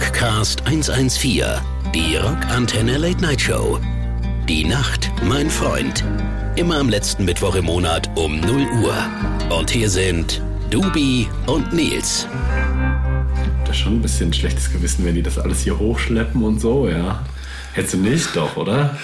Rockcast 114, die Rockantenne Late Night Show. Die Nacht, mein Freund. Immer am letzten Mittwoch im Monat um 0 Uhr. Und hier sind Dubi und Nils. Das ist schon ein bisschen schlechtes Gewissen, wenn die das alles hier hochschleppen und so, ja. Hättest du nicht doch, oder?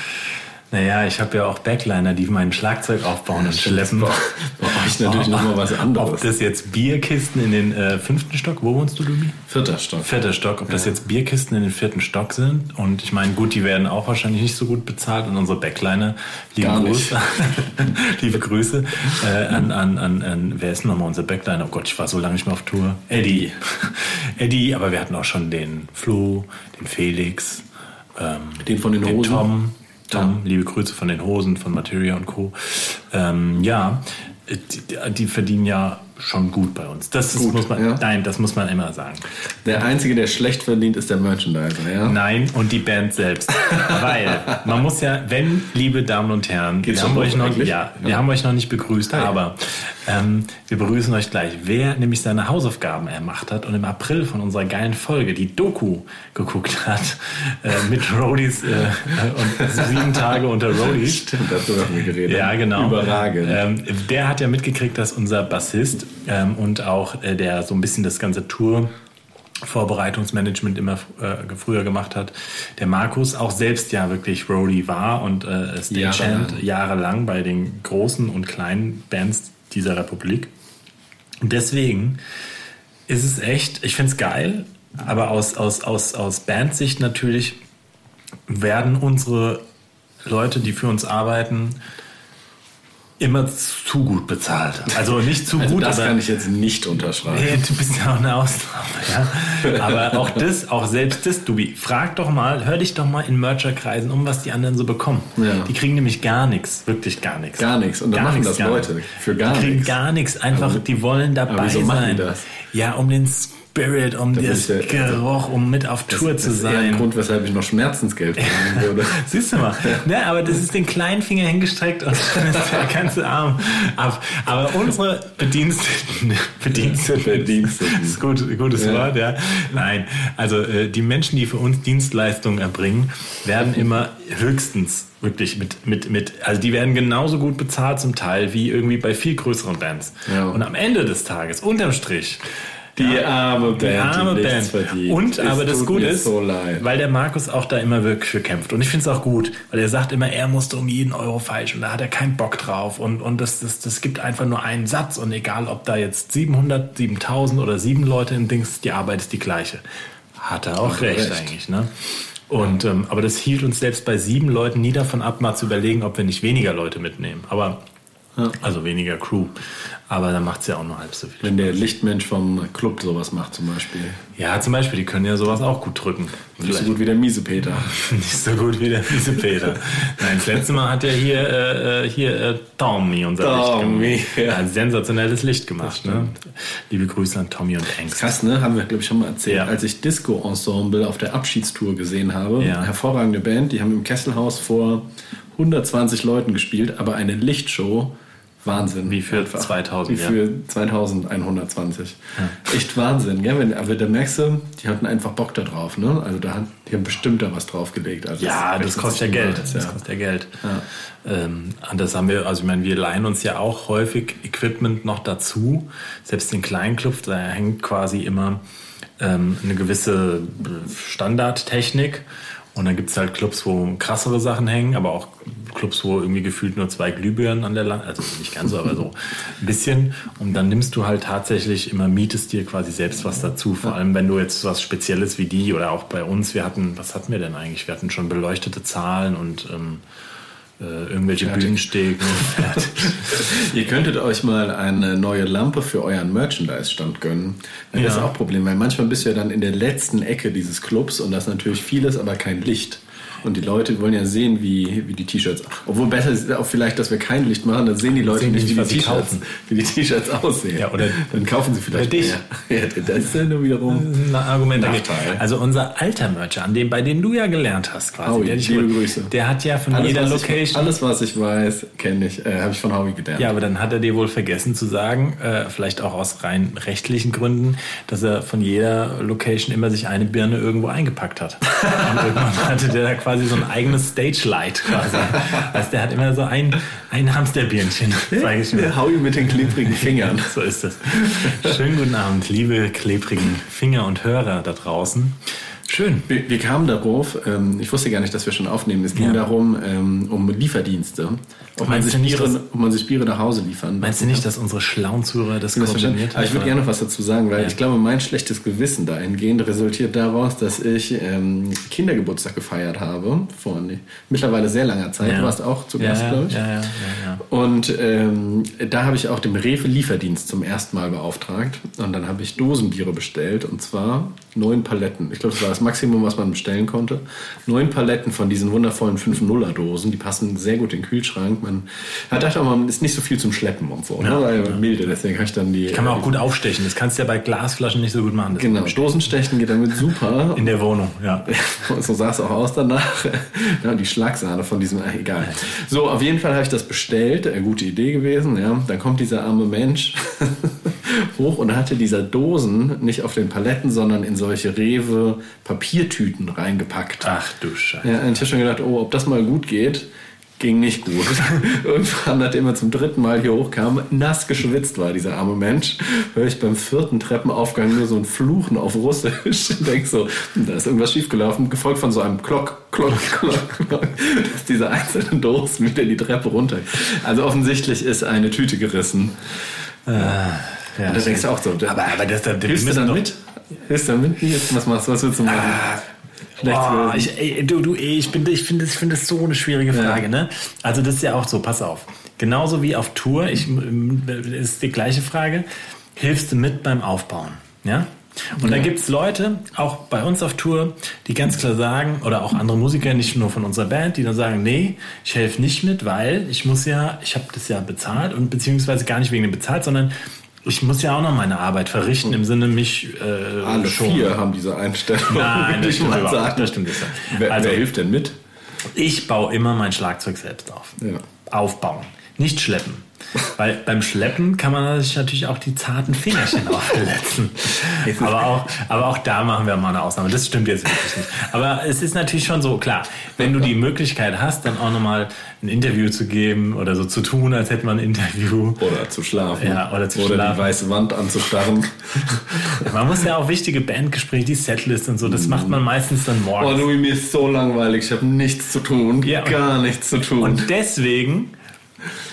Naja, ich habe ja auch Backliner, die mein Schlagzeug aufbauen und schleppen. Bei euch natürlich nochmal was anderes. Ob das jetzt Bierkisten in den äh, fünften Stock, wo wohnst du, Dubi? Vierter Stock. Vierter Stock, ob das jetzt Bierkisten in den vierten Stock sind. Und ich meine, gut, die werden auch wahrscheinlich nicht so gut bezahlt. Und unsere Backliner, liebe Gar nicht. Grüße, liebe Grüße äh, an, an, an, an, wer ist nochmal unser Backliner? Oh Gott, ich war so lange nicht mehr auf Tour. Eddie. Eddie, aber wir hatten auch schon den Flo, den Felix, ähm, Den von den Hosen. Tom. Tom, liebe Grüße von den Hosen, von Materia und Co. Ähm, ja, die, die verdienen ja schon gut bei uns. Das ist, Gut, muss man, ja. nein, das muss man immer sagen. Der Einzige, der schlecht verdient, ist der Merchandiser, ja? Nein, und die Band selbst. Weil man muss ja, wenn, liebe Damen und Herren, Geht's wir, haben euch, noch, ja, wir Ja. haben euch noch nicht begrüßt, Ah, ja. aber ähm, wir begrüßen euch gleich. Wer nämlich seine Hausaufgaben gemacht hat und im April von unserer geilen Folge die Doku geguckt hat, äh, mit Roadies äh, und sieben Tage unter Roadies, Stimmt, darüber haben wir geredet. ja, genau. Überragend. Ähm, der hat ja mitgekriegt, dass unser Bassist ähm, und auch äh, der so ein bisschen das ganze Tour Vorbereitungsmanagement immer äh, früher gemacht hat, der Markus auch selbst ja wirklich Roadie war und äh, Stagehand Jahrelang. jahrelang bei den großen und kleinen Bands dieser Republik. Und deswegen ist es echt, ich finde es geil, aber aus, aus, aus, aus Bandsicht natürlich werden unsere Leute, die für uns arbeiten, immer zu gut bezahlt. Also nicht zu Also gut, das aber kann ich jetzt nicht unterschreiben. Hey, du bist ja auch eine Ausnahme, ja. Aber auch das, auch selbst das, Dubi, frag doch mal, hör dich doch mal in Mercherkreisen um, was die anderen so bekommen. Ja. Die kriegen nämlich gar nichts, wirklich gar nichts. Gar nichts. Und dann Gar machen nichts, das Leute nichts. für gar die kriegen nichts. gar nichts, einfach, Aber- die wollen dabei aber wieso machen sein. die das? Ja, um den Spirit, um Das das ist ja- Geruch, um mit auf Tour das zu ist eher ein sein. Grund, weshalb ich noch Schmerzensgeld verdienen würde. Siehst du mal. Ne, aber das ist den kleinen Finger hingestreckt und dann ist der ganze Arm ab. Aber unsere Bediensteten, Bediensteten, Bediensteten. ist gut, gutes Ja. Wort, ja. Nein, also äh, die Menschen, die für uns Dienstleistungen erbringen, werden immer höchstens wirklich mit, mit, mit, also die werden genauso gut bezahlt zum Teil wie irgendwie bei viel größeren Bands. Ja. Und am Ende des Tages, unterm Strich, Die arme Band, die arme die Band. verdient. Und Es aber das Gute ist, so weil der Markus auch da immer wirklich für kämpft. Und ich finde es auch gut, weil er sagt immer, er musste um jeden Euro feilschen. Da hat er keinen Bock drauf. Und, und das, das, das gibt einfach nur einen Satz. Und egal, ob da jetzt 700, 7000 oder sieben Leute im Dings, die Arbeit ist die gleiche. Hat er auch recht, recht. eigentlich. Ne? Und, ähm, aber das hielt uns selbst bei sieben Leuten nie davon ab, mal zu überlegen, ob wir nicht weniger Leute mitnehmen. Aber, also weniger Crew. Aber dann macht es ja auch nur halb so viel. Wenn der Lichtmensch vom Club sowas macht zum Beispiel. Ja, zum Beispiel, die können ja sowas auch gut drücken. Nicht so gut wie der miese Peter. Nicht so gut wie der fiese Peter. Nein, das letzte Mal hat ja hier, äh, äh, hier äh, Tommy unser Tommy, Licht gemacht. ja. Ein sensationelles Licht gemacht. Ne? Liebe Grüße an Tommy und Angst. Krass, ne? Haben wir, glaube ich, schon mal erzählt. Ja. Als ich Disco Ensemble auf der Abschiedstour gesehen habe, Ja. hervorragende Band, die haben im Kesselhaus vor 120 Leuten gespielt, aber eine Lichtshow, Wahnsinn. Wie für 2000, Wie ja. für 2120. Echt Wahnsinn, gell? Wenn, aber da merkst du, die hatten einfach Bock da drauf, ne? Also da hat, die haben bestimmt da was draufgelegt. Also Ja, das rechnet kostet ja Geld. Das ja. kostet ja Geld. Ähm, das haben wir, also ich meine, wir leihen uns ja auch häufig Equipment noch dazu. Selbst in kleinen Clubs, da hängt quasi immer ähm, eine gewisse Standardtechnik. Und dann gibt es halt Clubs, wo krassere Sachen hängen, aber auch Clubs, wo irgendwie gefühlt nur zwei Glühbirnen an der Land, also nicht ganz so, aber so ein bisschen. Und dann nimmst du halt tatsächlich immer, mietest dir quasi selbst was dazu. Vor allem, wenn du jetzt was Spezielles wie die oder auch bei uns, wir hatten, was hatten wir denn eigentlich? Wir hatten schon beleuchtete Zahlen und ähm, äh, irgendwelche Fertig. Bühnenstegen. Fertig. Ihr könntet euch mal eine neue Lampe für euren Merchandise-Stand gönnen. Das ist Ja. auch ein Problem, weil manchmal bist du ja dann in der letzten Ecke dieses Clubs und das ist natürlich vieles, aber kein Licht. Und die Leute wollen ja sehen, wie, wie die T-Shirts. Obwohl besser ist auch vielleicht, dass wir kein Licht machen, dann sehen die Leute Sehen nicht, wie nicht, die T-Shirts, wie die T-Shirts aussehen. Ja, oder- dann kaufen sie vielleicht Oder dich. mehr. Ja, das ist ja nur wiederum. ein Argument. Nachteil. Also unser alter Mercher, an dem, bei dem du ja gelernt hast quasi, Howie, der, dich- liebe Grüße. der hat ja von Alles, jeder Location Ich, alles, was ich weiß, kenne ich, äh, habe ich von Howie gelernt. Ja, aber dann hat er dir wohl vergessen zu sagen, äh, vielleicht auch aus rein rechtlichen Gründen, dass er von jeder Location immer sich eine Birne irgendwo eingepackt hat. Und irgendwann hatte der da quasi so ein eigenes Stage-Light. Also der hat immer so ein, ein Hamsterbirnchen, sage ich mal. Der Howie mit den klebrigen Fingern. So ist es. Schönen guten Abend, liebe klebrigen Finger und Hörer da draußen. Schön. Wir, wir kamen darauf, ähm, ich wusste gar nicht, dass wir schon aufnehmen. Es ging Ja. darum, ähm, um Lieferdienste. Ob man, sich Biere, dass- ob man sich Biere nach Hause liefern Meinst du nicht, dass unsere schlauen Zuhörer das koordiniert Aber ich würde haben? gerne noch was dazu sagen, weil Ja. ich glaube, mein schlechtes Gewissen dahingehend resultiert daraus, dass ich ähm, Kindergeburtstag gefeiert habe vor ne- mittlerweile sehr langer Zeit. Ja. Du warst auch zu Gast, glaube ich. Und ähm, da habe ich auch dem Rewe Lieferdienst zum ersten Mal beauftragt. Und dann habe ich Dosenbiere bestellt. Und zwar neun Paletten. Ich glaube, das war das Maximum, was man bestellen konnte. Neun Paletten von diesen wundervollen 5-0er-Dosen. Die passen sehr gut in den Kühlschrank. Man hat dachte auch, man ist nicht so viel zum Schleppen und so. Ne? Weil milde, deswegen habe ich dann die. Kann man auch gut aufstechen. Das kannst du ja bei Glasflaschen nicht so gut machen. Das Genau, Dosenstechen geht damit super. In der Wohnung, ja. so sah es auch aus danach. ja, die Schlagsahne von diesem, egal. So, auf jeden Fall habe ich das bestellt. Äh, gute Idee gewesen. Ja. Dann kommt dieser arme Mensch hoch und hatte dieser Dosen nicht auf den Paletten, sondern in solche Rewe Papiertüten reingepackt. Ach du Scheiße. Ja, und ich habe schon gedacht, oh, ob das mal gut geht. Ging nicht gut. Irgendwann, nachdem er zum dritten Mal hier hochkam, nass geschwitzt war dieser arme Mensch, höre ich beim vierten Treppenaufgang nur so ein Fluchen auf Russisch. Ich denke so, hm, da ist irgendwas schiefgelaufen, gefolgt von so einem Klock, Klock, Klock, Klock, dass diese einzelnen Dosen wieder die Treppe runter. Also offensichtlich ist eine Tüte gerissen. Ja, Und da denkst du auch so, aber, aber das, das, wir müssen dann doch- mit? Hilfst du dann mit? Jetzt, was machst du? Was willst du machen? Schlecht Boah, ich, ey, du, du, ey, ich, bin, ich finde das, ich finde das so eine schwierige Frage. Ne? Also das ist ja auch so, pass auf. Genauso wie auf Tour, ich, ähm, das ist die gleiche Frage, hilfst du mit beim Aufbauen? Ja? Und da gibt es Leute, auch bei uns auf Tour, die ganz klar sagen, oder auch andere Musiker, nicht nur von unserer Band, die dann sagen, nee, ich helfe nicht mit, weil ich muss ja, ich habe das ja bezahlt und beziehungsweise gar nicht wegen dem bezahlt, sondern ich muss ja auch noch meine Arbeit verrichten, im Sinne mich äh, Alle schon. vier haben diese Einstellung. Nein, das stimmt überhaupt sagen. Das stimmt nicht. Wer, Also- wer hilft denn mit? Ich baue immer mein Schlagzeug selbst auf. Ja. Aufbauen, nicht schleppen. Weil beim Schleppen kann man sich natürlich auch die zarten Fingerchen auch verletzen. Aber auch, aber auch da machen wir mal eine Ausnahme. Das stimmt jetzt wirklich nicht. Aber es ist natürlich schon so, klar, wenn du die Möglichkeit hast, dann auch nochmal ein Interview zu geben oder so zu tun, als hätte man ein Interview. Oder zu schlafen. Ja, oder zu oder schlafen. die weiße Wand anzustarren. Man muss ja auch wichtige Bandgespräche, die Setlist und so, das macht man meistens dann Oh, morgens. Louis, mir ist so langweilig. Ich habe nichts zu tun. Ja. Gar nichts zu tun. Und deswegen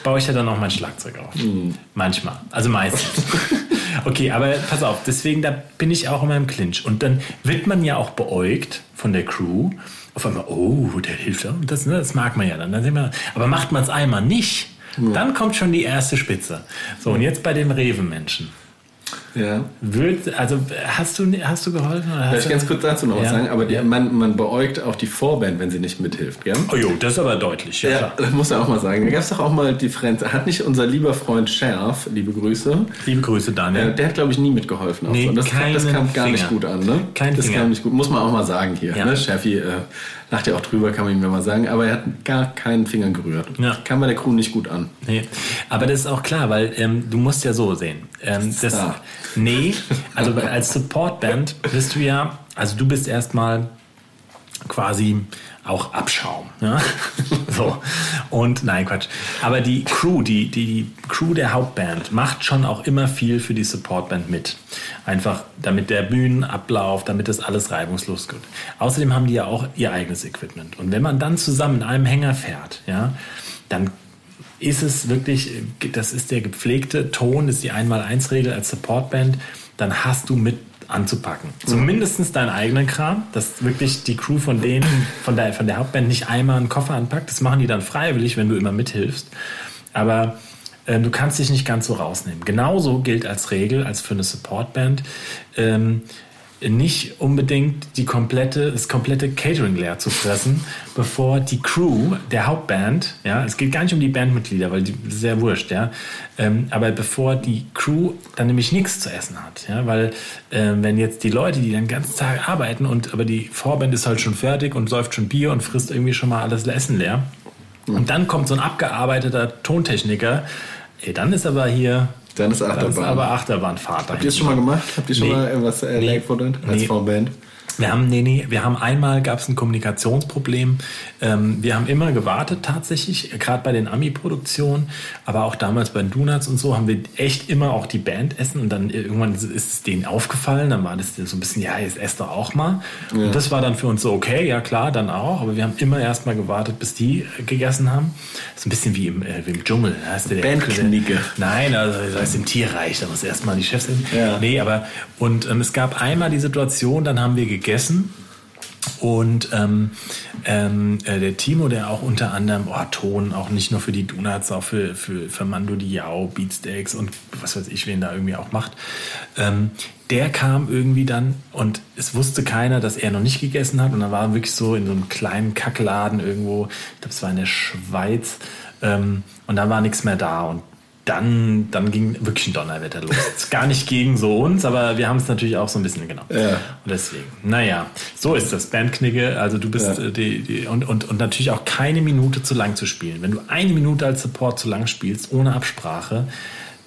baue ich ja dann auch mein Schlagzeug auf. Hm. Manchmal. Also meistens. Okay, aber pass auf, deswegen da bin ich auch immer im Clinch. Und dann wird man ja auch beäugt von der Crew. Auf einmal, oh, der hilft. Und Das, ne, das mag man ja dann. dann wir, aber macht man es einmal nicht, dann kommt schon die erste Spitze. So, und jetzt bei den Rewe-Menschen. Ja. Wird, also hast du, hast du geholfen? Oder Darf hast ich du, ganz kurz dazu noch was Ja. sagen? Aber die, man, man beäugt auch die Vorband, wenn sie nicht mithilft, gell? Oh jo, das ist aber deutlich. Ja, Ja, klar. das muss man auch mal sagen. Da gab es doch auch mal Differenz. Hat nicht unser lieber Freund Scherf, liebe Grüße, Liebe Grüße, Daniel. äh, der hat, glaube ich, nie mitgeholfen. Nee, so. Das, kam- das kam gar nicht Finger. gut an, ne? Kein das Finger. kam nicht gut. Muss man auch mal sagen hier. Ja. Ne? Scherfi äh, lacht ja auch drüber, kann man ihm ja mal sagen. Aber er hat gar keinen Finger gerührt. Ja. Kam bei der Crew nicht gut an. Nee, aber das ist auch klar, weil ähm, du musst ja so sehen. Ähm, das. Nee, also als Supportband bist du ja, also du bist erstmal quasi auch Abschaum. Ja? so. Und nein, Quatsch. Aber die Crew, die, die Crew der Hauptband macht schon auch immer viel für die Supportband mit. Einfach damit der Bühnenablauf, damit das alles reibungslos geht. Außerdem haben die ja auch ihr eigenes Equipment. Und wenn man dann zusammen in einem Hänger fährt, ja, dann ist es wirklich, das ist der gepflegte Ton, das ist die Einmal-Eins-Regel als Supportband, dann hast du mit anzupacken. Zumindest deinen eigenen Kram, dass wirklich die Crew von denen, von der, von der Hauptband nicht einmal einen Koffer anpackt. Das machen die dann freiwillig, wenn du immer mithilfst. Aber äh, du kannst dich nicht ganz so rausnehmen. Genauso gilt als Regel, als für eine Supportband, ähm, nicht unbedingt die komplette, das komplette Catering leer zu fressen, bevor die Crew der Hauptband, ja, es geht gar nicht um die Bandmitglieder, weil die sehr wurscht, ja, ähm, aber bevor die Crew dann nämlich nichts zu essen hat, ja, weil äh, wenn jetzt die Leute, die den ganzen Tag arbeiten und aber die Vorband ist halt schon fertig und säuft schon Bier und frisst irgendwie schon mal alles Essen leer. Und dann kommt so ein abgearbeiteter Tontechniker, ey, dann ist aber hier Dann ist Achterbahn. das ist aber Achterbahnfahrt. Habt ihr es schon mal gemacht? Habt ihr schon Nee. mal irgendwas Nee. nee. als Nee. Vorband? Wir haben, nee, nee, wir haben einmal gab es ein Kommunikationsproblem. Ähm, wir haben immer gewartet tatsächlich, gerade bei den Ami-Produktionen, aber auch damals bei den Donuts und so haben wir echt immer auch die Band essen und dann irgendwann ist es denen aufgefallen, dann war das so ein bisschen, ja, jetzt esst doch auch mal. Und das war dann für uns so, okay, ja klar, dann auch, aber wir haben immer erst mal gewartet, bis die äh, gegessen haben. So ein bisschen wie im, äh, wie im Dschungel. Da der- Bandknicke. Nein, also das heißt im Tierreich, da muss erstmal die Chefs essen. Ja. Nee, aber und ähm, es gab einmal die Situation, dann haben wir gegessen und ähm, ähm, äh, der Timo, der auch unter anderem oh, Ton, auch nicht nur für die Donuts, auch für, für, für Mando Diao, Beatsteaks und was weiß ich, wen da irgendwie auch macht, ähm, der kam irgendwie dann und es wusste keiner, dass er noch nicht gegessen hat. Und dann war wirklich so in so einem kleinen Kackladen irgendwo, ich glaube, es war in der Schweiz. Ähm, und dann war nichts mehr da. Und dann, dann ging wirklich ein Donnerwetter los. Gar nicht gegen so uns, aber wir haben es natürlich auch so ein bisschen genommen. Ja. Und deswegen, naja, so ist das. Bandknicke, also du bist Ja. äh, die, die, und, und, und natürlich auch keine Minute zu lang zu spielen. Wenn du eine Minute als Support zu lang spielst, ohne Absprache,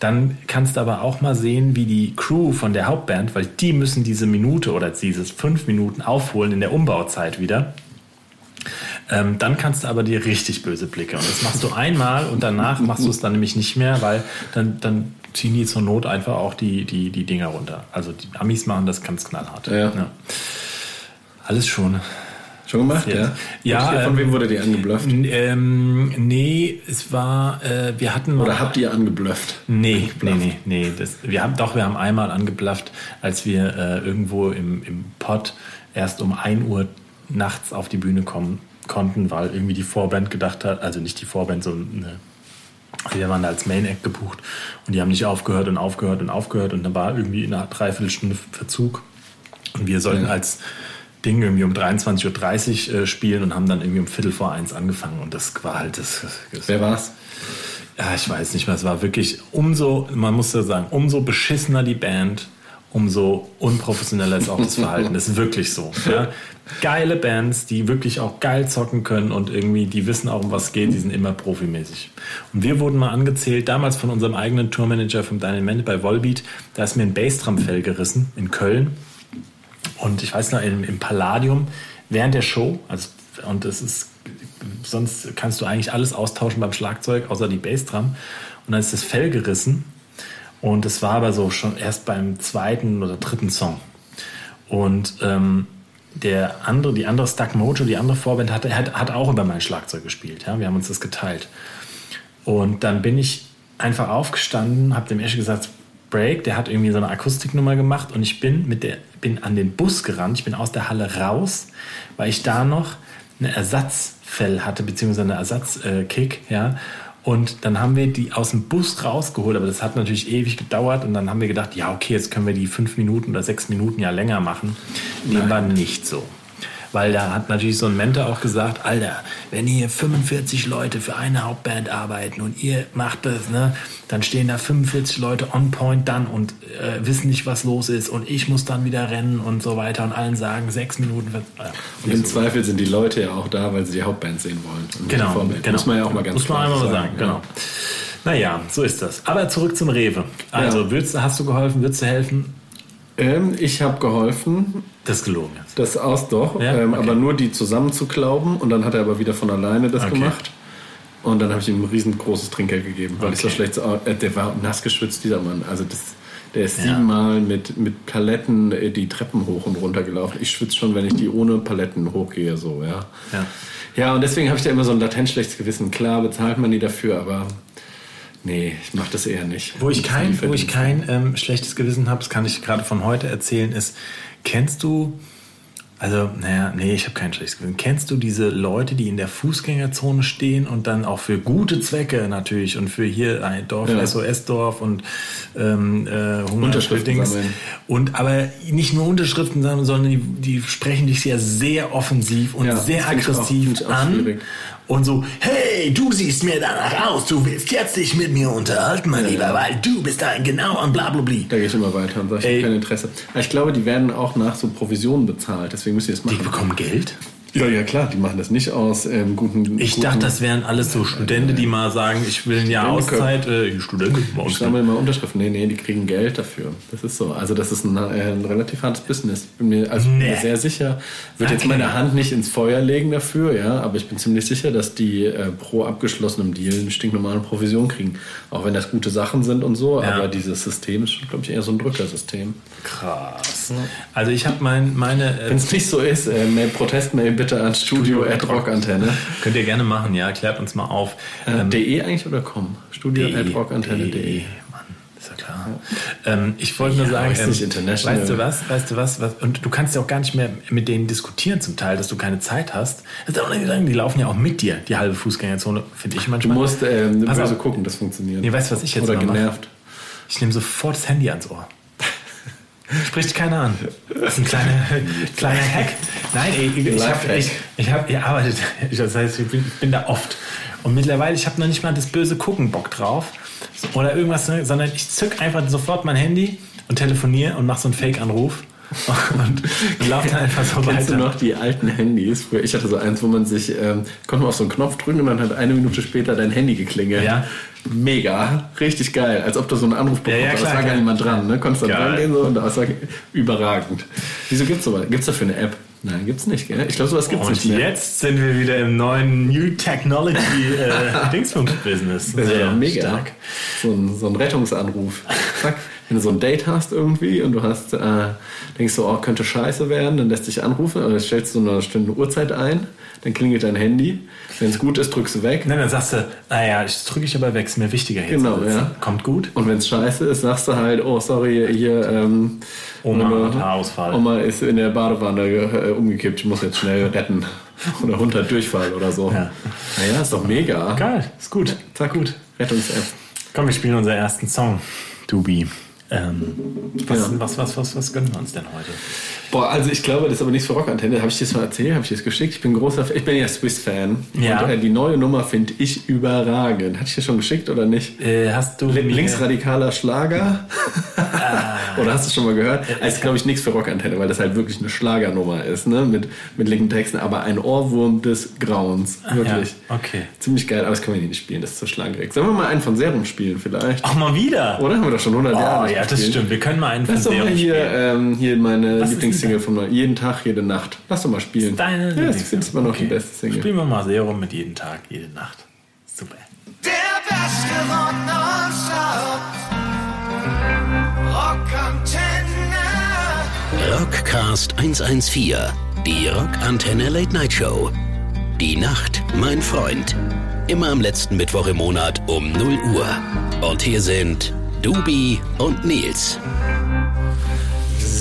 dann kannst du aber auch mal sehen, wie die Crew von der Hauptband, weil die müssen diese Minute oder dieses fünf Minuten aufholen in der Umbauzeit wieder. Ähm, dann kannst du aber dir richtig böse Blicke. Und das machst du einmal und danach machst du es dann nämlich nicht mehr, weil dann, dann ziehen die zur Not einfach auch die, die, die Dinger runter. Also die Amis machen das ganz knallhart. Ja. Alles schon. Schon gemacht, ja? Ja, ihr- Von ähm, wem wurde die angeblufft? Ähm, nee, es war, äh, wir hatten mal. Oder habt ihr angeblufft? Nee, nee, nee, nee. Das, wir haben, doch, wir haben einmal angeblufft, als wir äh, irgendwo im, im Pod erst um 1 Uhr nachts auf die Bühne kommen konnten, weil irgendwie die Vorband gedacht hat, also nicht die Vorband, sondern eine, wir waren da als Main Act gebucht und die haben nicht aufgehört und aufgehört und aufgehört und dann war irgendwie in einer Dreiviertelstunde Verzug und wir sollten Ja. als Ding irgendwie um 23.30 Uhr äh, spielen und haben dann irgendwie um Viertel vor eins angefangen und das war halt das, das Wer war's? ja, ich weiß nicht mehr. Es war wirklich umso, man muss ja sagen, umso beschissener die Band, umso unprofessioneller ist auch das Verhalten. Das ist wirklich so. Ja. Geile Bands, die wirklich auch geil zocken können und irgendwie, die wissen auch, um was es geht, die sind immer profimäßig. Und wir wurden mal angezählt, damals von unserem eigenen Tourmanager vom Dynamite bei Volbeat, da ist mir ein Bassdrum-Fell gerissen in Köln. Und ich weiß noch, im, im Palladium während der Show, also, und es ist, sonst kannst du eigentlich alles austauschen beim Schlagzeug, außer die Bassdrum. Und dann ist das Fell gerissen. Und es war aber so schon erst beim zweiten oder dritten Song. Und ähm, der andere, die andere Stuck Mojo, die andere Vorband, hat, hat, hat auch über mein Schlagzeug gespielt. Ja? Wir haben uns das geteilt. Und dann bin ich einfach aufgestanden, habe dem Esche gesagt, Break, der hat irgendwie so eine Akustiknummer gemacht und ich bin mit der bin an den Bus gerannt, ich bin aus der Halle raus, weil ich da noch eine Ersatzfell hatte beziehungsweise eine Ersatzkick, ja. Und dann haben wir die aus dem Bus rausgeholt, aber das hat natürlich ewig gedauert und dann haben wir gedacht, ja okay, jetzt können wir die fünf Minuten oder sechs Minuten ja länger machen. Dem war nicht so. Weil da hat natürlich so ein Mentor auch gesagt, Alter, wenn hier 45 Leute für eine Hauptband arbeiten und ihr macht das, ne, dann stehen da 45 Leute on point dann und äh, wissen nicht, was los ist und ich muss dann wieder rennen und so weiter und allen sagen, sechs Minuten. wird- Ja, Und im Zweifel sind die Leute ja auch da, weil sie die Hauptband sehen wollen. Und Genau, genau. Muss man ja auch mal ganz Muss man klar einmal mal sagen, ja. genau. Naja, so ist das. Aber zurück zum Rewe. Also, Ja. willst, hast du geholfen? Würdest du helfen? Ähm, ich habe geholfen, Das ist gelogen jetzt. das aus doch, Ja? ähm, Okay. aber nur die zusammenzuklauben und dann hat er aber wieder von alleine das Okay. gemacht. Und dann habe ich ihm ein riesengroßes Trinkgeld gegeben, weil ich so Okay. schlecht äh, der war nass geschwitzt, dieser Mann. Also das, der ist Ja. siebenmal mit, mit Paletten äh, die Treppen hoch und runter gelaufen. Ich schwitze schon, wenn ich die ohne Paletten hochgehe, so, ja. Ja. Ja, und deswegen habe ich da immer so ein latent schlechtes Gewissen. Klar bezahlt man die dafür, aber nee, ich mache das eher nicht. Wo ich kein, wo ich kein ähm, schlechtes Gewissen habe, das kann ich gerade von heute erzählen, ist, kennst du Also, naja, nee, ich habe kein schlechtes Gewissen. Kennst du diese Leute, die in der Fußgängerzone stehen und dann auch für gute Zwecke natürlich und für hier ein Dorf, Ja. SOS-Dorf und ähm, äh, Unterschriften sammeln. Und aber nicht nur Unterschriften sammeln, sondern die, die sprechen dich ja sehr offensiv und Ja, sehr aggressiv auch an. schwierig. Und so, hey, du siehst mir danach aus, du willst jetzt dich mit mir unterhalten, mein Lieber, weil du bist ein genau und bla bla bla. Da gehe ich immer weiter und sage, ich habe kein Interesse. Aber ich glaube, die werden auch nach so Provisionen bezahlt, deswegen müssen die das Die machen. bekommen Geld? Ja, ja, klar, die machen das nicht aus ähm, guten. Ich guten, dachte, das wären alles so Studenten, die mal sagen, ich will ein Jahr Auszeit. Äh, Studenten, Ich sammle mal Unterschriften. Nee, nee, die kriegen Geld dafür. Das ist so. Also das ist ein, äh, ein relativ hartes Business. Bin mir, also bin Nee. mir sehr sicher. Würde jetzt meine Hand nicht ins Feuer legen dafür, ja, aber ich bin ziemlich sicher, dass die äh, pro abgeschlossenem Deal eine stinknormale Provision kriegen. Auch wenn das gute Sachen sind und so, Ja. aber dieses System ist, glaube ich, eher so ein Drückersystem. Krass. Also ich habe mein, meine... Äh, Wenn es nicht so ist, äh, Mail, Protestmail bitte an Studio at Rockantenne. könnt ihr gerne machen, ja. Klärt uns mal auf. Äh, Ähm, de eigentlich oder com? Studio at rockantenne.de. de. Mann, ist ja klar. Ähm, ich wollte nur Ja, sagen, ist ähm, weißt du was, weißt du was, was, und du kannst ja auch gar nicht mehr mit denen diskutieren zum Teil, dass du keine Zeit hast. Das ist auch nicht sagen, die laufen ja auch mit dir, die halbe Fußgängerzone, finde ich Du manchmal. musst ähm, Pass auf. gucken, das funktioniert. Nee, weißt du, was ich jetzt Oder immer mache? genervt. Ich nehme sofort das Handy ans Ohr. Spricht keiner an. Das ist ein kleiner, kleiner Hack. Nein, ich, ich habe ich, ich hab gearbeitet. Das heißt, ich bin, bin da oft. Und mittlerweile, ich habe noch nicht mal das böse Gucken Bock drauf. Oder irgendwas, ne, sondern ich zück einfach sofort mein Handy und telefoniere und mache so einen Fake-Anruf. Und laufe dann einfach so Kennst du weiter. noch die alten Handys? Ich hatte so eins, wo man sich, ähm, konnte man auf so einen Knopf drücken und dann hat eine Minute später dein Handy geklingelt. Ja. Mega, richtig geil. Als ob du so einen Anruf bekommst, ja, aber es war gar niemand dran. Ne? Konntest dann Geil. rangehen so, und das war überragend. Wieso gibt's sowas? Gibt's dafür eine App? Nein, gibt's nicht, gell? Ich glaube, sowas gibt's Und nicht mehr. jetzt sind wir wieder im neuen New Technology äh, Dingsbums-Business. Das ist ja mega. stark. So ein, so ein Rettungsanruf. Zack. Wenn du so ein Date hast irgendwie und du hast, äh, denkst so, oh, könnte scheiße werden, dann lässt dich anrufen oder stellst du eine bestimmte Uhrzeit ein, dann klingelt dein Handy. Wenn es gut ist, drückst du weg. Nein, dann sagst du, naja, das drücke ich aber weg, ist mir wichtiger jetzt. Genau, ja. Kommt gut. Und wenn es scheiße ist, sagst du halt, oh sorry, hier ähm, Oma hat Haarausfall. Oma ist in der Badewanne äh, umgekippt, ich muss jetzt schnell retten. Oder Hund hat Durchfall oder so. Ja. Naja, ist doch mega. Geil, ist gut. Zack, gut. Rettungs-App. Komm, wir spielen unseren ersten Song. Dubi. Ähm, was, Ja. was, was, was, was gönnen wir uns denn heute? Boah, also ich glaube, das ist aber nichts für Rockantenne. Habe ich dir das mal erzählt? Habe ich dir das geschickt? Ich bin großer, ich bin ja Swiss-Fan. Ja. Und äh, die neue Nummer finde ich überragend. Hatte ich dir schon geschickt oder nicht? Äh, hast du mir- Linksradikaler Schlager. Oder hast du schon mal gehört? Also, ist, glaube ich, nichts für Rockantenne, weil das halt wirklich eine Schlagernummer ist, ne? Mit, mit linken Texten, aber ein Ohrwurm des Grauens. Wirklich. Ja, okay. Ziemlich geil, aber das können wir hier nicht spielen, das ist zu schlagerig. Sollen wir mal einen von Serum spielen vielleicht? Ach, mal wieder. Oder? Haben wir doch schon 100 Jahre Oh nicht ja, das gespielt. stimmt. Wir können mal einen von Lass doch mal hier, spielen. ähm, hier meine Was ist Lieblingssingle von neu. Jeden Tag, jede Nacht. Lass doch mal spielen. Deine ja, das findest du immer noch die beste Single. Spielen wir mal Serum mit jeden Tag, jede Nacht. Super. Der beste Rock. Rockantenne. Rockcast 114, die Rockantenne Late Night Show. Die Nacht, mein Freund. Immer am letzten Mittwoch im Monat um 0 Uhr. Und hier sind Dubi und Nils.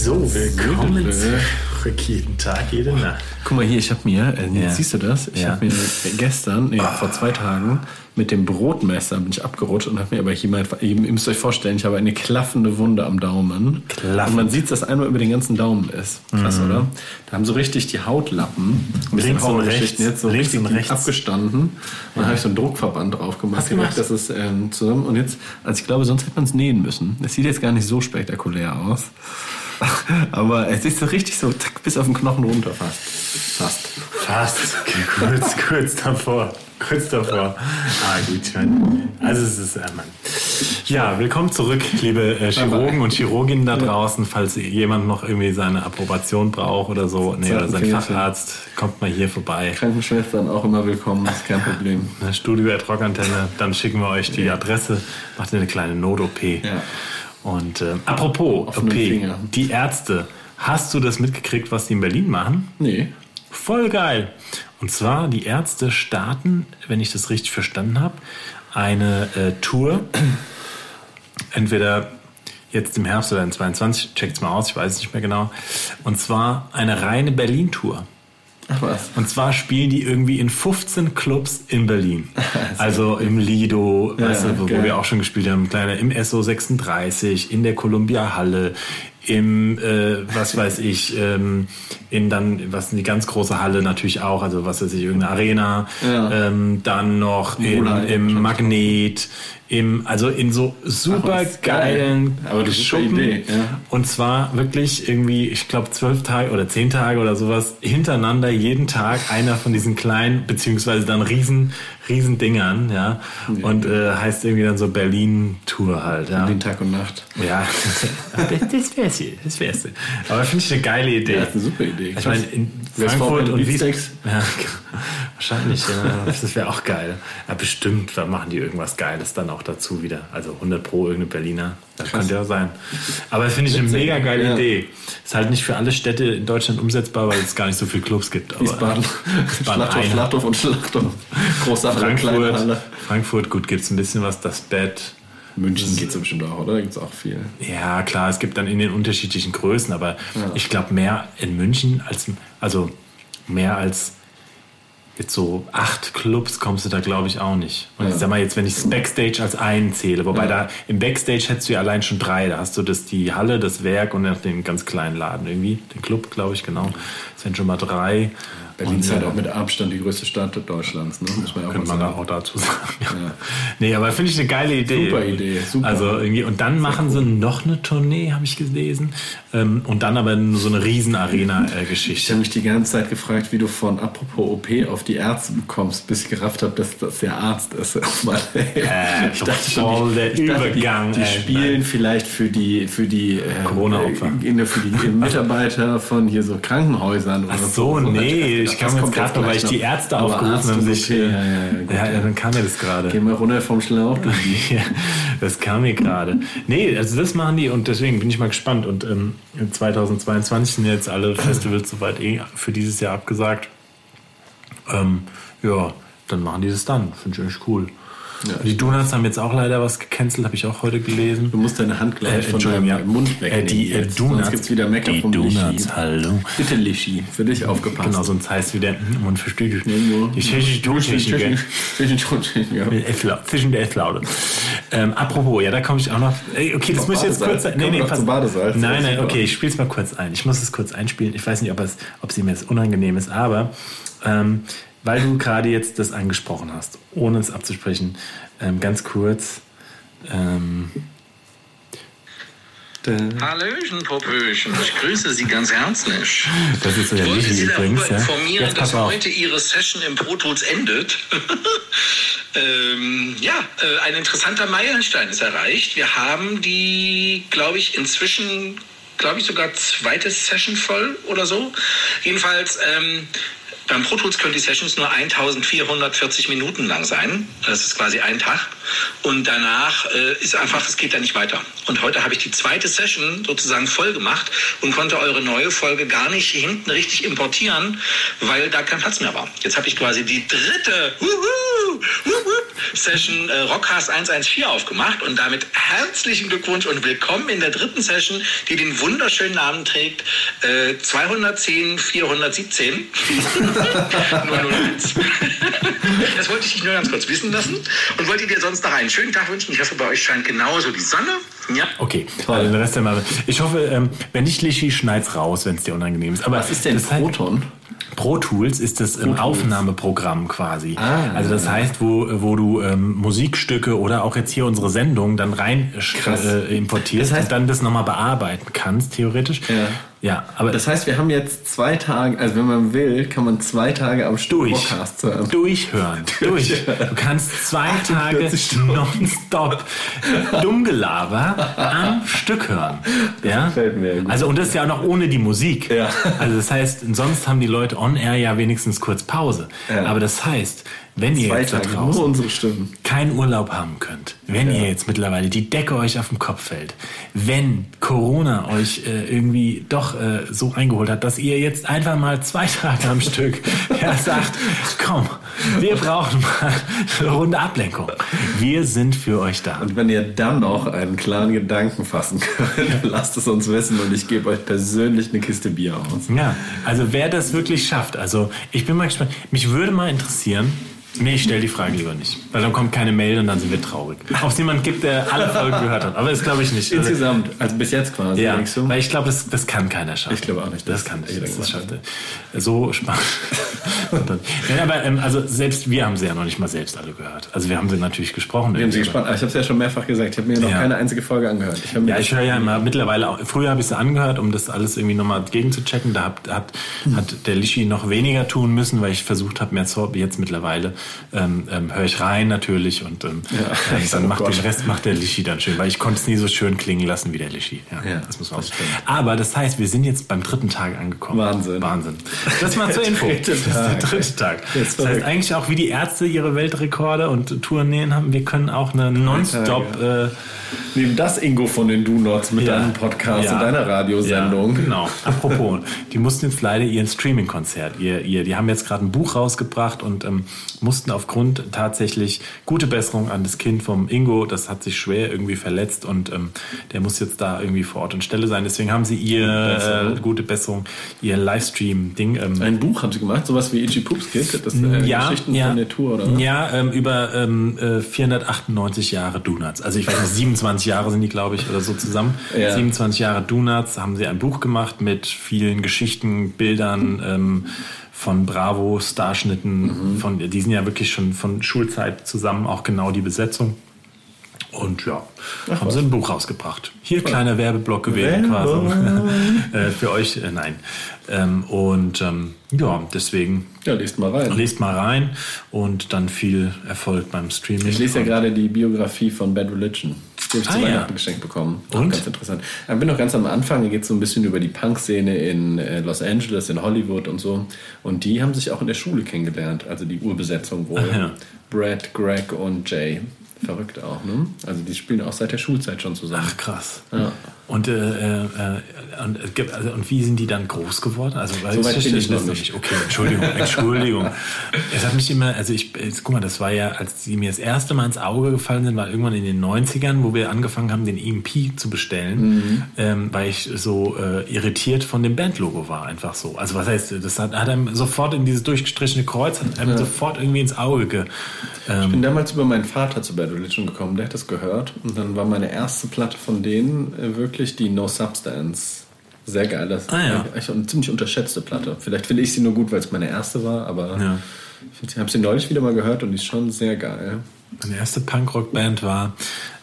So, willkommen zurück. Jeden Tag, jede Nacht. Guck mal hier, ich habe mir, äh, Ja. siehst du das? Ich Ja. habe mir gestern, nee, vor zwei Tagen, mit dem Brotmesser bin ich abgerutscht und habe mir aber hier mal, ihr müsst euch vorstellen, ich habe eine klaffende Wunde am Daumen. Klaffend. Und man sieht, dass einmal über den ganzen Daumen ist. Krass, oder? Da haben so richtig die Hautlappen, ein bisschen Links und rechts. jetzt so Links richtig rechts. abgestanden. Und dann habe ich so einen Druckverband drauf gemacht. Gemacht? Das ist ähm, zusammen. Und jetzt, also ich glaube, sonst hätte man es nähen müssen. Es sieht jetzt gar nicht so spektakulär aus. Aber es ist so richtig so bis auf den Knochen runter fast. Fast. Fast. kurz, kurz davor. Kurz davor. Ah, gut. mein, Also es ist, äh, Mann. Ja, willkommen zurück, liebe äh, Chirurgen und Chirurginnen da draußen. Falls jemand noch irgendwie seine Approbation braucht oder so, nee, oder sein. Facharzt, kommt mal hier vorbei. Krankenschwestern auch immer willkommen, ist kein Problem. Studio at Rockantenne, dann schicken wir euch die Adresse, macht ihr eine kleine Not-OP. Ja. Und äh, apropos OP, die Ärzte, hast du das mitgekriegt, was die in Berlin machen? Nee. Voll geil. Und zwar, die Ärzte starten, wenn ich das richtig verstanden habe, eine äh, Tour. Entweder jetzt im Herbst oder in 22, checkt's mal aus, ich weiß es nicht mehr genau. Und zwar eine reine Berlin-Tour. Ach was. Und zwar spielen die irgendwie in 15 Clubs in Berlin. Also im Lido, weißt du, wo, geil. wir auch schon gespielt haben, kleiner, im SO 36, in der Columbia Halle, im, äh, was weiß ich, ähm, in dann, was die ganz große Halle natürlich auch, also was weiß ich, irgendeine Arena, Ja. ähm, dann noch in, im. Magnet, im, also in so super geil. geilen Aber das ist eine Schuppen. Idee, ja. Und zwar wirklich irgendwie, ich glaube, zwölf Tage oder zehn Tage oder sowas hintereinander jeden Tag einer von diesen kleinen, beziehungsweise dann riesen, riesen Dingern, ja. Und äh, heißt irgendwie dann so Berlin-Tour halt, ja. Den Tag und Nacht. Ja, das, wär's hier, das wär's. Aber finde ich eine geile Idee. Ja, das ist eine super Idee. Ich meine, in Frankfurt und? Wiesbaden. Ja, wahrscheinlich, ja. Das wäre auch geil. Ja, bestimmt, da machen die irgendwas Geiles dann auch dazu wieder. Also 100 Pro irgendeine Berliner. Das könnte ja sein. Aber finde ich eine mega geile Ja. Idee. Ist halt nicht für alle Städte in Deutschland umsetzbar, weil es gar nicht so viele Clubs gibt. Aber Wiesbaden. Schlachthof. Schlachthof und Schlachthof. Große Halle, kleine Frankfurt. Frankfurt, gut, gibt es ein bisschen was. Das Bett. München geht es bestimmt auch, oder? Da gibt es auch viel. Ja, klar, es gibt dann in den unterschiedlichen Größen, aber ich glaube mehr in München als, also mehr als jetzt so acht Clubs kommst du da, glaube ich, auch nicht. Und ich sag mal jetzt, wenn ich das Backstage als einen zähle, wobei da im Backstage hättest du ja allein schon drei. Da hast du das, die Halle, das Werk und dann den ganz kleinen Laden irgendwie, den Club, glaube ich, genau. Das sind schon mal drei. Berlin ist halt äh, auch mit Abstand die größte Stadt Deutschlands, ne? muss man ja auch könnte man da sagen. auch dazu sagen. Ja. Nee, aber finde ich eine geile Idee. Super Idee, super. Also irgendwie, und dann machen sie noch eine Tournee, habe ich gelesen. Ähm, und dann aber so eine riesen Ich Arena-Geschichte. habe mich die ganze Zeit gefragt, wie du von apropos OP auf die Ärzte bekommst, bis ich gerafft habe, dass das der Arzt ist. Mann, ey. Äh, voll der ich dachte, Übergang, Die, die ey. spielen vielleicht für die für die äh, Corona-Opfer. äh, für die Mitarbeiter von hier so Krankenhäusern oder Ach so, nee, ich kam jetzt gerade noch, weil ich die Ärzte aufgerufen sich, Okay, ja, ja, ja, ja, dann kam mir das gerade. Geh mal runter vom Schlauch. das kam mir gerade. Nee, also das machen die und deswegen bin ich mal gespannt. Und ähm, in 2022 sind jetzt alle Festivals soweit eh für dieses Jahr abgesagt. Ähm, ja, dann machen die das dann. Finde ich echt cool. Ja, die Donuts haben jetzt auch leider was gecancelt, habe ich auch heute gelesen. Du musst deine Hand gleich Äh, von deinem ja. Mund Äh, wegnehmen. die äh. Donuts. Sonst gibt's wieder Mecker die vom Donuts, Lischi. hallo. Bitte Lischi, für dich aufgepasst. Genau, sonst heißt wieder, hm, man versteht dich. Die tschechische Tontechnik. gell? Zwischen der F-Laute. Ähm, apropos, ja, da komme ich auch noch. Okay, das muss ich jetzt kurz. Noch zu Badesalz. Nein, nein, okay, ich spiele es mal kurz ein. Ich muss es kurz einspielen. Ich weiß nicht, ob es, ob mir jetzt unangenehm ist, aber ähm, weil du gerade jetzt das angesprochen hast, ohne es abzusprechen, ähm, ganz kurz. Ähm, Hallöchen, Popöchen. Ich grüße Sie ganz herzlich. das ist so der Ich wollte Sie übrigens. darüber Ja. informieren, Jetzt dass auf. heute Ihre Session im Pro Tools endet. ähm, ja, äh, ein interessanter Meilenstein ist erreicht. Wir haben die, glaube ich, inzwischen, glaube ich, sogar zweite Session voll oder so. Jedenfalls, ähm, beim Pro Tools können die Sessions nur 1440 Minuten lang sein. Das ist quasi ein Tag. Und danach äh, ist einfach, es geht da nicht weiter. Und heute habe ich die zweite Session sozusagen voll gemacht und konnte eure neue Folge gar nicht hinten richtig importieren, weil da kein Platz mehr war. Jetzt habe ich quasi die dritte Wuhu, Wuhu, Session äh, Rockcast 114 aufgemacht und damit herzlichen Glückwunsch und willkommen in der dritten Session, die den wunderschönen Namen trägt äh, 210 417. 001. Das wollte ich dich nur ganz kurz wissen lassen und wollte dir sonst noch einen schönen Tag wünschen. Ich hoffe, bei euch scheint genauso die Sonne. Ja. Okay, also den Rest der Mal. Ich hoffe, ähm, wenn nicht Lischi, schneid's raus, wenn es dir unangenehm ist. Aber Was ist denn Proton? Pro Tools ist das ähm, Aufnahmeprogramm quasi. Ah. also das heißt, wo, wo du ähm, Musikstücke oder auch jetzt hier unsere Sendung dann rein Krass. äh, importierst Das heißt- und dann das nochmal bearbeiten kannst, theoretisch. Ja. Ja, aber Das heißt, wir haben jetzt zwei Tage, also wenn man will, kann man zwei Tage am Stück durch. Podcast hören. Durchhören. Durch. Du kannst zwei Tage 48 Stunden. nonstop Dummgelaber am Stück hören. Ja? gefällt mir gut. Also, und das ja auch noch ohne die Musik. Ja. Also, das heißt, sonst haben die Leute on air ja wenigstens kurz Pause. Ja. Aber das heißt, wenn ihr jetzt da draußen unsere Stimmen. keinen Urlaub haben könnt, wenn ihr jetzt mittlerweile die Decke euch auf den Kopf fällt, wenn Corona euch äh, irgendwie doch äh, so eingeholt hat, dass ihr jetzt einfach mal zwei Tage am Stück er sagt, komm, wir brauchen mal eine Runde Ablenkung. Wir sind für euch da. Und wenn ihr dann noch einen klaren Gedanken fassen könnt, lasst es uns wissen und ich gebe euch persönlich eine Kiste Bier aus. Ja, also wer das wirklich schafft, also ich bin mal gespannt. Mich würde mal interessieren, Nee, ich stelle die Frage lieber nicht. Weil dann kommt keine Mail und dann sind wir traurig. Ob es jemand gibt, der alle Folgen gehört hat. Aber das glaube ich nicht. Also, Insgesamt, also bis jetzt quasi, ja, denkst du? weil ich glaube, das, das kann keiner schaffen. Ich glaube auch nicht, Das dass kann nicht. Das, das schafft er. So spannend. Ja, aber ähm, also selbst wir haben sie ja noch nicht mal selbst alle gehört. Also wir haben sie natürlich gesprochen. Wir haben sie gespannt. Aber Ich habe es ja schon mehrfach gesagt. Ich habe mir noch Ja. keine einzige Folge angehört. Ich Ja, das- ich höre ja immer mittlerweile auch. Früher habe ich sie angehört, um das alles irgendwie nochmal gegenzuchecken. Da hat, hat, hat der Lischi noch weniger tun müssen, weil ich versucht habe, mehr zu. Jetzt mittlerweile ähm, ähm, höre ich rein natürlich und ähm, äh, dann Oh macht den Rest macht der Lischi dann schön, weil ich konnte es nie so schön klingen lassen wie der Lischi. Ja, Ja, das muss man das. Aber das heißt, wir sind jetzt beim dritten Tag angekommen. Wahnsinn. Wahnsinn. Das mal zur Info. Das ist der dritte Tag. Das heißt eigentlich auch, wie die Ärzte ihre Weltrekorde und Tourneen haben, wir können auch eine Nonstop äh, Neben das Ingo von den Do-Nots mit Ja. deinem Podcast Ja. und deiner Radiosendung. Ja, genau. Apropos, die mussten jetzt leider ihren Streaming-Konzert, ihr, ihr, die haben jetzt gerade ein Buch rausgebracht und ähm, mussten aufgrund tatsächlich gute Besserung an das Kind vom Ingo, das hat sich schwer irgendwie verletzt und ähm, der muss jetzt da irgendwie vor Ort und Stelle sein. Deswegen haben sie ihr äh, gute Besserung, ihr Livestream-Ding. Ähm, Ein Buch haben sie gemacht, sowas wie Itchy Poops Kid, das äh, ja, Geschichten ja, von der Tour, oder? was? Ja, ähm, über ähm, äh, 498 Jahre Donuts. Also ich weiß nicht, 27 Jahre sind die, glaube ich, oder so zusammen. Ja. 27 Jahre Donuts haben sie ein Buch gemacht mit vielen Geschichten, Bildern ähm, von Bravo, Starschnitten. Von, die sind ja wirklich schon von Schulzeit zusammen, auch genau die Besetzung. Und ja, haben sie ein Buch rausgebracht. Hier kleiner Werbeblock gewesen quasi. äh, für euch, äh, nein. Ähm, und ähm, ja, deswegen Ja, lest mal rein. Lest mal rein und dann viel Erfolg beim Streaming. Ich lese ja gerade die Biografie von Bad Religion. Die habe ich Ah, zu ja. Weihnachten geschenkt bekommen. Auch Und? Ganz interessant. Ich bin noch ganz am Anfang. Hier geht es so ein bisschen über die Punk-Szene in äh, Los Angeles, in Hollywood und so. Und die haben sich auch in der Schule kennengelernt. Also die Urbesetzung wohl. Ach ja. Brad, Greg und Jay. Verrückt auch, ne? Also die spielen auch seit der Schulzeit schon zusammen. Ach krass. Ja. Und, äh, äh, äh, und, gibt- also, und wie sind die dann groß geworden? Also, weil So weit bin ich noch nicht. Okay, Entschuldigung, Entschuldigung. Es hat mich immer, also ich, jetzt, guck mal, das war ja, als die mir das erste Mal ins Auge gefallen sind, war irgendwann in den 90ern, wo wir angefangen haben, den EMP zu bestellen, Mhm. ähm, weil ich so äh, irritiert von dem Bandlogo war, einfach so. Also was heißt, das hat, hat einem sofort in dieses durchgestrichene Kreuz, hat einem sofort irgendwie ins Auge ge, ähm, Ich bin damals über meinen Vater zu Bad Religion gekommen, der hat das gehört. Und dann war meine erste Platte von denen äh, wirklich die No Substance. Sehr geil. Das Ah, ja. ist eine ziemlich unterschätzte Platte. Vielleicht finde ich sie nur gut, weil es meine erste war, aber Ja. ich habe sie neulich wieder mal gehört und die ist schon sehr geil. Meine erste Punkrock-Band war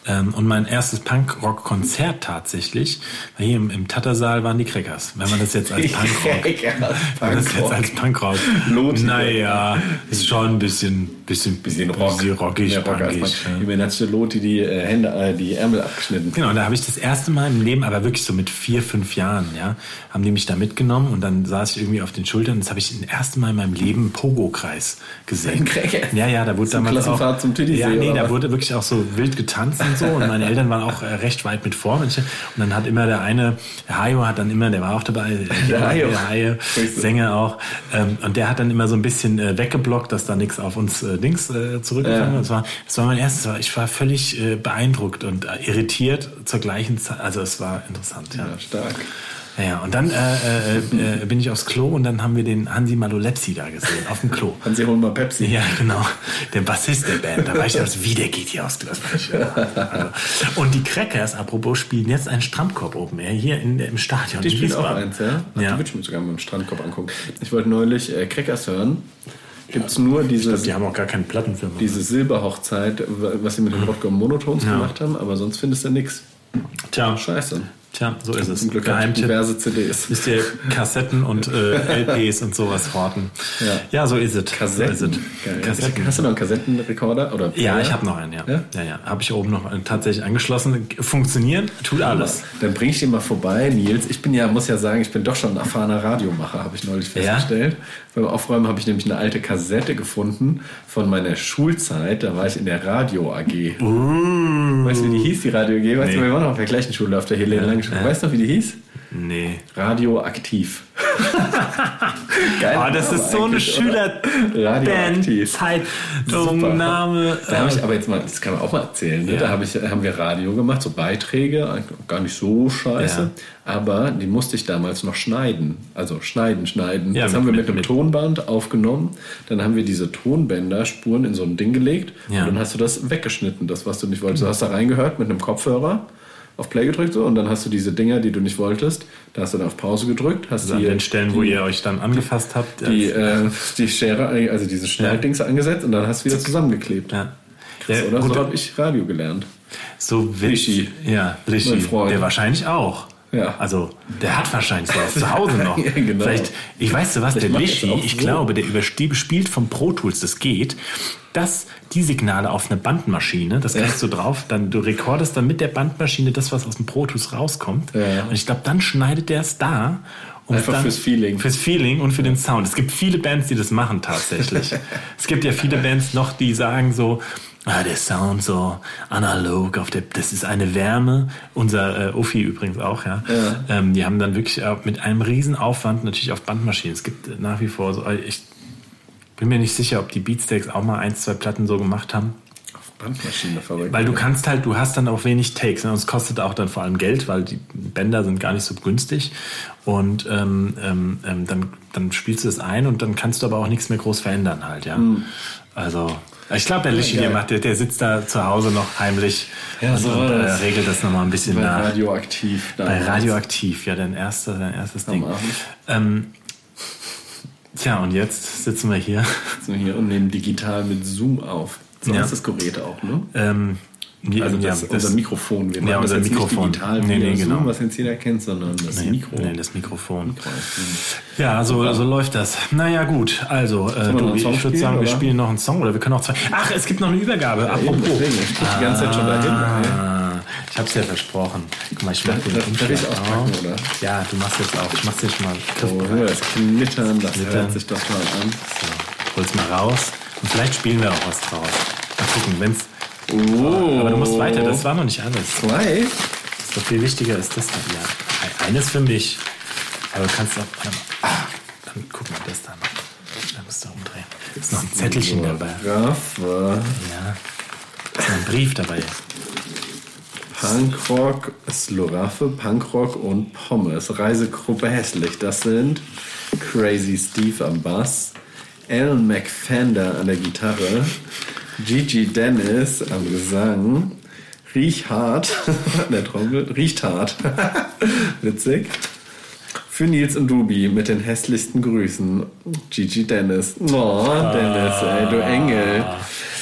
ähm, und mein erstes Punkrock-Konzert tatsächlich war hier im, im Tattersaal waren die Crackers. Wenn man das jetzt als Punkrock, wenn man das jetzt als Punkrock, Lohnt sich naja, ist schon ein bisschen, bisschen, Bisschen Rock. bisschen rockig, Mehr Rock punkig. ja. Hat Loti die äh, Hände, äh, die Ärmel abgeschnitten. Genau, da habe ich das erste Mal im Leben, aber wirklich so mit vier, fünf Jahren, ja, haben die mich da mitgenommen und dann saß ich irgendwie auf den Schultern. Das habe ich das erste Mal in meinem Leben Pogo-Kreis gesehen. Ja, ja, da wurde Zum damals auch, zum Titisee, Ja, nee, da was? wurde wirklich auch so wild getanzt und so und meine Eltern waren auch äh, recht weit mit vor. Und dann hat immer der eine, der Hajo hat dann immer, der war auch dabei, Der Hajo. der Hajo, Grüße. Sänger auch, ähm, und der hat dann immer so ein bisschen äh, weggeblockt, dass da nichts auf uns äh, Dings äh, zurückgefallen Ja. Das war, das war mein erstes, war- ich war völlig äh, beeindruckt und äh, irritiert zur gleichen Zeit. Also es war interessant, ja. Ja, stark. Ja. Und dann äh, äh, äh, bin ich aufs Klo und dann haben wir den Hansi Malolepsi da gesehen, auf dem Klo. Hansi, hol mal Pepsi. Ja, genau. Der Bassist der Band. Da war ich also, wie der geht hier war ich, ja. Und die Crackers, apropos, spielen jetzt einen Strandkorb oben Air hier in, im Stadion. Die spielen auch eins, ja? Ach, Ja. Die würde ich mir sogar mit dem Strandkorb angucken. Ich wollte neulich äh, Crackers hören. Gibt es nur Ich dieses, glaube, die haben auch gar keine Plattenfirma. diese Silberhochzeit, was sie mit den Rodger Monotons gemacht haben, aber sonst findest du nichts. Tja, Scheiße. Tja, so ist es. Zum Glück Geheimtipp. diverse CDs. Müsst ihr Kassetten und äh, LPs und sowas horten. Ja. ja so ist es. Kassetten. So. Kassetten. Hast du noch einen Kassettenrekorder? Oder Ja, ich habe noch einen, ja. Ja? Ja, ja. Habe ich oben noch einen tatsächlich angeschlossen. Funktionieren, tut alles. Dann bring ich den mal vorbei, Nils. Ich bin ja, muss ja sagen, ich bin doch schon ein erfahrener Radiomacher, habe ich neulich Ja? festgestellt. Beim Aufräumen habe ich nämlich eine alte Kassette gefunden von meiner Schulzeit. Da war ich in der Radio AG. Weißt du, wie die hieß, die Radio AG? Weißt Nee. du, wir waren noch auf der gleichen Schule, auf der Helene Lange Schule. ja. Weißt du noch, wie die hieß? Nee. Radioaktiv. Geil. Oh, das ist so eine. Schülerband-Zeitung-Name. Da habe ich aber jetzt mal, das kann man auch mal erzählen, ne? Ja. da hab ich, haben wir Radio gemacht, so Beiträge, gar nicht so scheiße, aber die musste ich damals noch schneiden. Also schneiden, schneiden. Ja, das mit- haben wir mit, mit- einem mit- Tonband aufgenommen, dann haben wir diese Tonbänder, Spuren in so ein Ding gelegt Ja. und dann hast du das weggeschnitten, das, was du nicht wolltest. Du hast da reingehört mit einem Kopfhörer. Auf Play gedrückt so und dann hast du diese Dinger, die du nicht wolltest, da hast du dann auf Pause gedrückt, hast Also an die, den Stellen, wo ihr euch dann angefasst habt. die, äh, die Schere, also diese Schneiddings angesetzt und dann hast du wieder zusammengeklebt. ja. Krass, Ja, oder? gut, so habe ich Radio gelernt. So Rishi. Ja, Freund. Der wahrscheinlich auch. Ja. Also, der hat wahrscheinlich sowas zu Hause noch. Ja, genau. Vielleicht, ich weiß du was, der auch ich so. glaube, der überstieb- spielt vom Pro Tools, das geht, dass die Signale auf eine Bandmaschine, das kriegst du drauf, dann du rekordest dann mit der Bandmaschine das, was aus dem Pro Tools rauskommt. Ja. Und ich glaube, dann schneidet der es da. Um Einfach dann, fürs Feeling. Fürs Feeling und für den Sound. Es gibt viele Bands, die das machen tatsächlich. es gibt ja viele Bands noch, die sagen so, ah, der Sound so analog, auf der, das ist eine Wärme. Unser äh, Offi übrigens auch, ja. Ähm, die haben dann wirklich äh, mit einem riesen Aufwand natürlich auf Bandmaschinen. Es gibt nach wie vor so, äh, ich bin mir nicht sicher, ob die Beatsteaks auch mal ein, zwei Platten so gemacht haben. Auf Bandmaschine verrückt. Weil du kannst halt, du hast dann auch wenig Takes. Ne? Und es kostet auch dann vor allem Geld, weil die Bänder sind gar nicht so günstig. Und ähm, ähm, ähm, dann, dann spielst du es ein und dann kannst du aber auch nichts mehr groß verändern halt, ja. Also, ich glaube, der Lischi, der, geil. macht, der, der sitzt da zu Hause noch heimlich Ja, und, so und äh, das. regelt das nochmal ein bisschen bei nach. Radioaktiv. Bei. Radioaktiv, ja, dein, erster, dein erstes Ding. Ähm, tja, und jetzt sitzen wir hier. Sitzen wir hier und nehmen digital mit Zoom auf. So Ja. ist das Gerät auch, ne? Ähm, Also ja, das, unser Mikrofon. Wir machen Ja, das unser jetzt Mikrofon. nicht digital Nee, nee, das genau. Zoom, was jetzt jeder kennt, sondern das Nee, Mikro. Nee, das Mikrofon. Mikro. Ja, so, so läuft das. Naja, gut, also, äh, wir du, ich würde sagen, wir oder? spielen noch einen Song oder wir können auch zwei. Ach, es gibt noch eine Übergabe. Eben, Apropos. deswegen, ich die ganze Zeit schon dahin. ey. Ah, ich hab's dir versprochen. Guck mal, ich mach den Umschlag auspacken, auf. oder? Ja, du machst jetzt auch. Ich mach's jetzt mal Oh, hör das Knittern, das Knittern. hört sich doch mal an. So, hol's mal raus. Und vielleicht spielen wir auch was draus. Mal gucken, wenn's. Oh. Aber du musst weiter, das war noch nicht alles. Zwei? So viel wichtiger ist das dann. Ja, eines für mich. Aber du kannst auch. Warte mal. Ah, dann guck mal, das da noch. Da musst du umdrehen. Ist noch ein Zettelchen dabei. Raffa, Ja. Ist noch ein Brief dabei. Punkrock, Sloraffe, Punkrock und Pommes. Reisegruppe hässlich. Das sind Crazy Steve am Bass, Alan McFander an der Gitarre, Gigi Dennis am Gesang, Riech hart an der Trommel, riecht hart. Witzig. Für Nils und Dubi mit den hässlichsten Grüßen. Gigi Dennis. Oh, Dennis, ey, du Engel.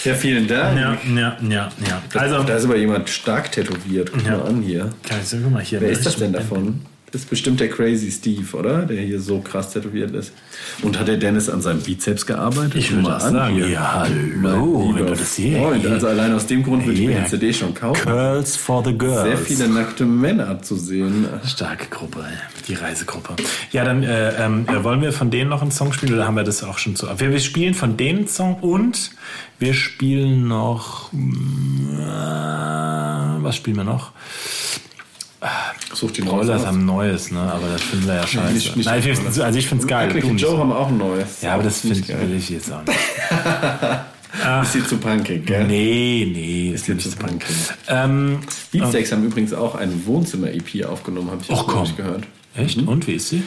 Ja, vielen Dank. Ja, ja, ja, ja. Also, da ist aber jemand stark tätowiert. Guck Ja. mal an hier. guck mal hier. Wer ist das denn davon? Das ist bestimmt der Crazy Steve, oder? Der hier so krass tätowiert ist. Und hat der Dennis an seinem Bizeps gearbeitet? Ich würde mal sagen, hier. ja, hallo, wenn du das hier- Freund. Also allein aus dem Grund würde ich mir die CD schon kaufen. Curls for the Girls. Sehr viele nackte Männer zu sehen. Starke Gruppe, die Reisegruppe. Ja, dann äh, ähm, äh, wollen wir von denen noch einen Song spielen oder haben wir das auch schon zu? Wir, wir spielen von denen einen Song und wir spielen noch. mm, Äh, was spielen wir noch? Such den Broilers haben neues, ne? Aber das finden wir ja scheiße. nicht- nicht Nein, ich find's- also ich finde es geil. Du nicht Joe haben auch ein neues. Ja, aber das finde geil. ich jetzt auch nicht. Ist hier zu punkig, gell? Nee, nee, ist nicht zu punkig. Ähm, Beatsteaks haben übrigens auch ein Wohnzimmer-EP aufgenommen, habe ich auch nicht gehört. echt? Und wie ist sie?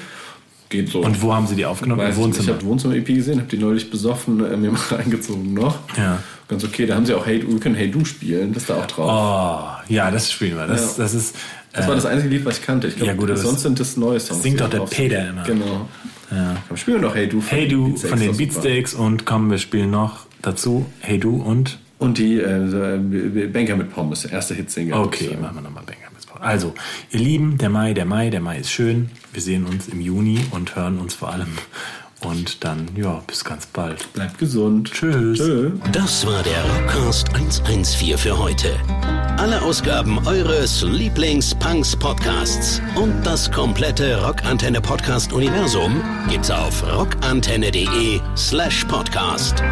Geht so. Und wo haben sie die aufgenommen? Weiß Im ich nicht. Ich Wohnzimmer. habe Wohnzimmer-EP gesehen, habe die neulich besoffen, äh, mir mal reingezogen noch. Ja. Ganz okay, da haben sie auch Hey, wir können Hey Du spielen, das ist da auch drauf. Oh, ja, das spielen wir. Das, Ja. das ist. Das war das einzige Lied, was ich kannte. Ich glaube, Ja, gut, sonst sind das neue Songs. singt doch der Peter immer. Genau. Ja. Komm, spielen wir doch Hey Du von Hey den Du von den. Beatsteaks und komm, wir spielen noch dazu Hey Du und. Und die äh, äh, Banker mit Pommes, der erste Hitsingle. Okay, sozusagen. machen wir nochmal Banger. Also, ihr Lieben, der Mai, der Mai, der Mai ist schön. Wir sehen uns im Juni und hören uns vor allem. Und dann, ja, bis ganz bald. Bleibt gesund. Tschüss. Tschö. Das war der Rockcast 114 für heute. Alle Ausgaben eures Lieblings-Punks-Podcasts und das komplette Rockantenne-Podcast-Universum gibt's auf rockantenne.de slash podcast.